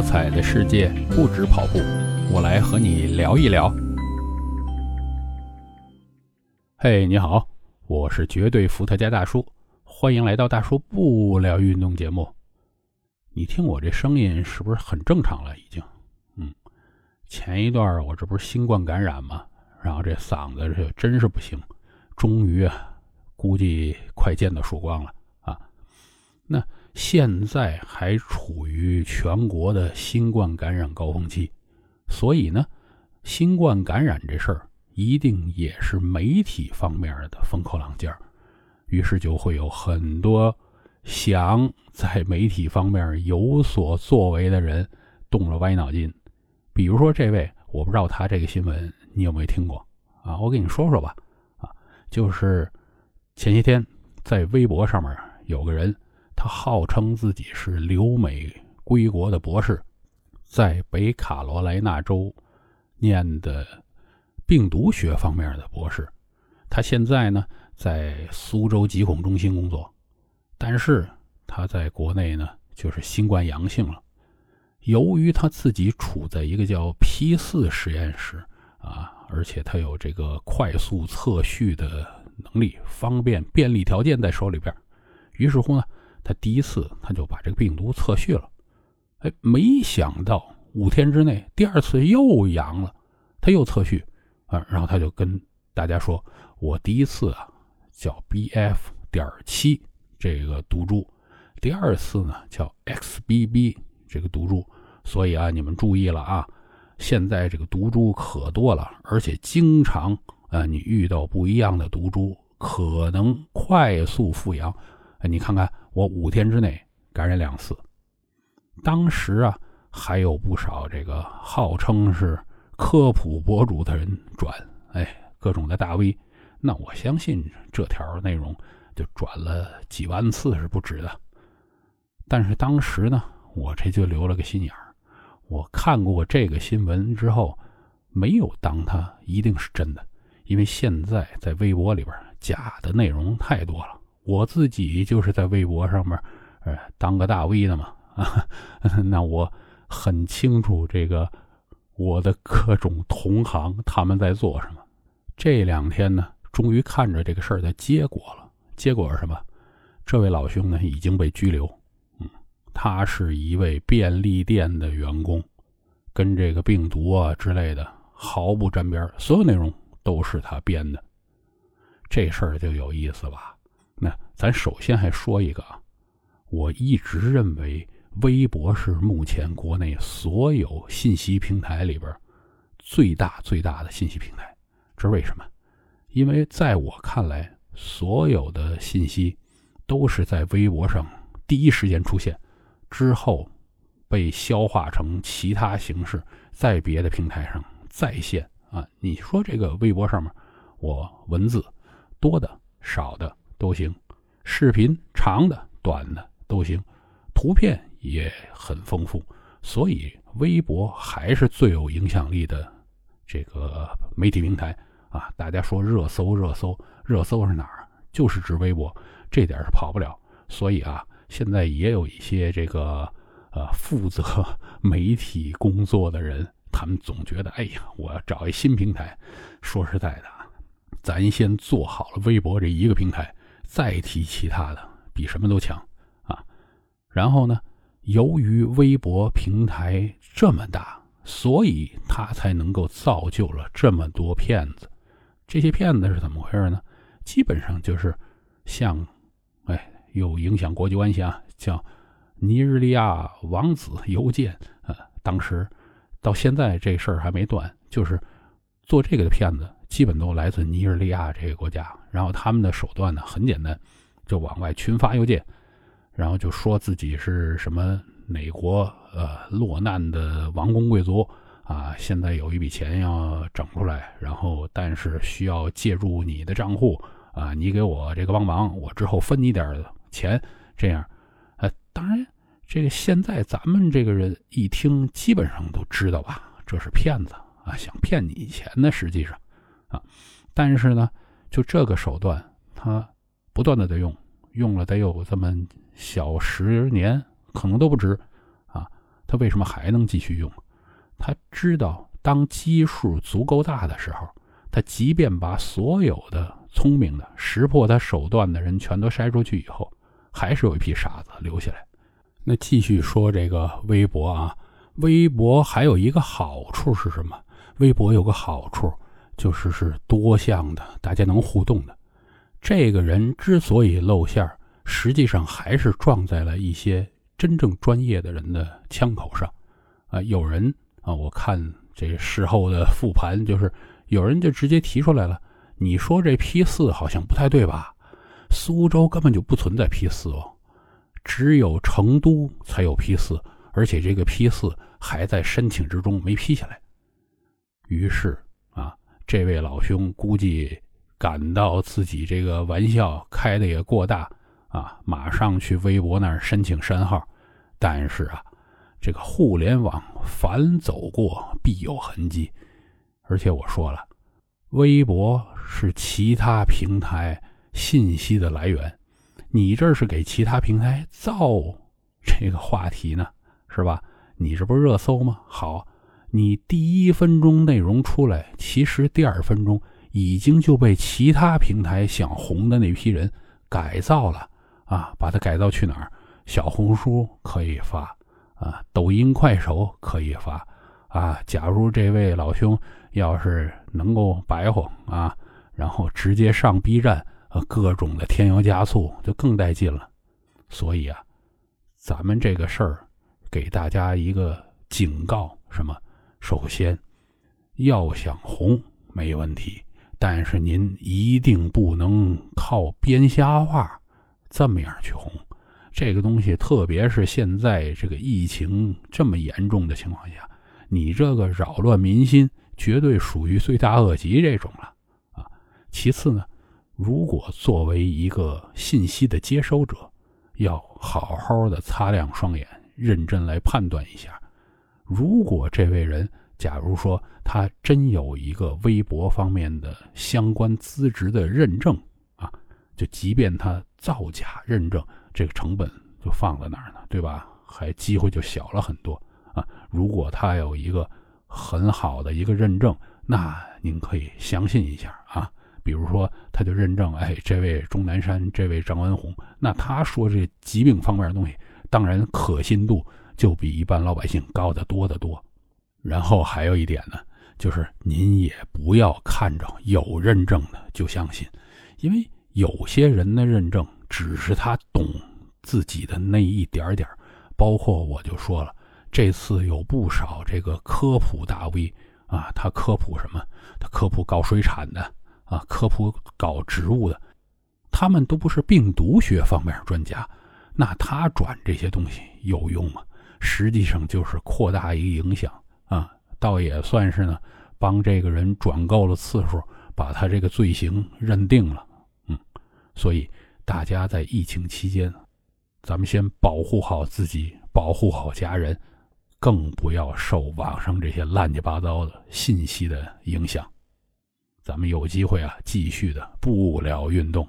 多彩的世界不止跑步，我来和你聊一聊。嘿，你好，我是绝对伏特加大叔，欢迎来到大叔不聊运动节目。你听我这声音是不是很正常了？已经，嗯，前一段我这不是新冠感染吗？然后这嗓子这真是不行，终于啊，估计快见到曙光了啊。那。现在还处于全国的新冠感染高峰期，所以呢，新冠感染这事儿一定也是媒体方面的风口浪尖儿，于是就会有很多想在媒体方面有所作为的人动了歪脑筋。比如说这位，我不知道他这个新闻你有没有听过啊？我给你说说吧，啊，就是前些天在微博上面有个人。他号称自己是留美归国的博士，在北卡罗来纳州念的病毒学方面的博士。他现在呢在苏州疾控中心工作，但是他在国内呢就是新冠阳性了。由于他自己处在一个叫 P 四实验室啊，而且他有这个快速测序的能力，方便便利条件在手里边，于是乎呢。他第一次他就把这个病毒测序了，哎，没想到五天之内第二次又阳了，他又测序啊，然后他就跟大家说：“我第一次啊叫 BF. 点七这个毒株，第二次呢叫 XBB 这个毒株，所以啊你们注意了啊，现在这个毒株可多了，而且经常啊你遇到不一样的毒株，可能快速复阳。你看看。”我五天之内感染两次，当时啊还有不少这个号称是科普博主的人转，哎，各种的大 V，那我相信这条内容就转了几万次是不止的。但是当时呢，我这就留了个心眼儿，我看过这个新闻之后，没有当它一定是真的，因为现在在微博里边假的内容太多了。我自己就是在微博上面，呃，当个大 V 的嘛，啊，那我很清楚这个我的各种同行他们在做什么。这两天呢，终于看着这个事儿的结果了。结果是什么？这位老兄呢已经被拘留。嗯，他是一位便利店的员工，跟这个病毒啊之类的毫不沾边，所有内容都是他编的。这事儿就有意思吧？咱首先还说一个啊，我一直认为微博是目前国内所有信息平台里边最大最大的信息平台。这是为什么？因为在我看来，所有的信息都是在微博上第一时间出现，之后被消化成其他形式，在别的平台上再现啊。你说这个微博上面，我文字多的少的。都行，视频长的、短的都行，图片也很丰富，所以微博还是最有影响力的这个媒体平台啊！大家说热搜，热搜，热搜是哪儿？就是指微博，这点是跑不了。所以啊，现在也有一些这个呃负责媒体工作的人，他们总觉得，哎呀，我要找一新平台。说实在的啊，咱先做好了微博这一个平台。再提其他的，比什么都强啊！然后呢，由于微博平台这么大，所以他才能够造就了这么多骗子。这些骗子是怎么回事呢？基本上就是像，哎，有影响国际关系啊，叫尼日利亚王子邮件啊。当时到现在这事儿还没断，就是做这个的骗子。基本都来自尼日利亚这个国家，然后他们的手段呢很简单，就往外群发邮件，然后就说自己是什么哪国呃落难的王公贵族啊，现在有一笔钱要整出来，然后但是需要借助你的账户啊，你给我这个帮忙，我之后分你点钱，这样，呃，当然这个现在咱们这个人一听基本上都知道吧，这是骗子啊，想骗你钱呢，实际上。啊，但是呢，就这个手段，他不断的在用，用了得有这么小十年，可能都不止，啊，他为什么还能继续用？他知道，当基数足够大的时候，他即便把所有的聪明的、识破他手段的人全都筛出去以后，还是有一批傻子留下来。那继续说这个微博啊，微博还有一个好处是什么？微博有个好处就是是多项的，大家能互动的。这个人之所以露馅儿，实际上还是撞在了一些真正专业的人的枪口上。啊，有人啊，我看这事后的复盘，就是有人就直接提出来了：“你说这 P 四好像不太对吧？苏州根本就不存在 P 四哦。”只有成都才有 P 四，而且这个 P 四还在申请之中，没批下来。于是，这位老兄估计感到自己这个玩笑开的也过大啊，马上去微博那儿申请删号。但是啊，这个互联网凡走过必有痕迹，而且我说了，微博是其他平台信息的来源。你这是给其他平台造这个话题呢，是吧？你这不是热搜吗？好，你第一分钟内容出来，其实第二分钟已经就被其他平台想红的那批人改造了啊！把它改造去哪儿？小红书可以发啊，抖音、快手可以发啊。假如这位老兄要是能够白活啊，然后直接上 B 站。呃，各种的添油加醋就更带劲了，所以啊，咱们这个事儿给大家一个警告：什么？首先，要想红没问题，但是您一定不能靠编瞎话这么样去红。这个东西，特别是现在这个疫情这么严重的情况下，你这个扰乱民心，绝对属于罪大恶极这种了啊。其次呢。如果作为一个信息的接收者，要好好的擦亮双眼，认真来判断一下。如果这位人，假如说他真有一个微博方面的相关资质的认证啊，就即便他造假认证，这个成本就放在那儿呢，对吧？还机会就小了很多啊。如果他有一个很好的一个认证，那您可以相信一下啊。比如说，他就认证，哎，这位钟南山，这位张文宏，那他说这疾病方面的东西，当然可信度就比一般老百姓高得多得多。然后还有一点呢，就是您也不要看着有认证的就相信，因为有些人的认证只是他懂自己的那一点点包括我就说了，这次有不少这个科普大 V 啊，他科普什么？他科普搞水产的。啊，科普搞植物的，他们都不是病毒学方面专家，那他转这些东西有用吗？实际上就是扩大一个影响啊，倒也算是呢，帮这个人转够了次数，把他这个罪行认定了。嗯，所以大家在疫情期间，咱们先保护好自己，保护好家人，更不要受网上这些乱七八糟的信息的影响。咱们有机会啊，继续的不聊运动。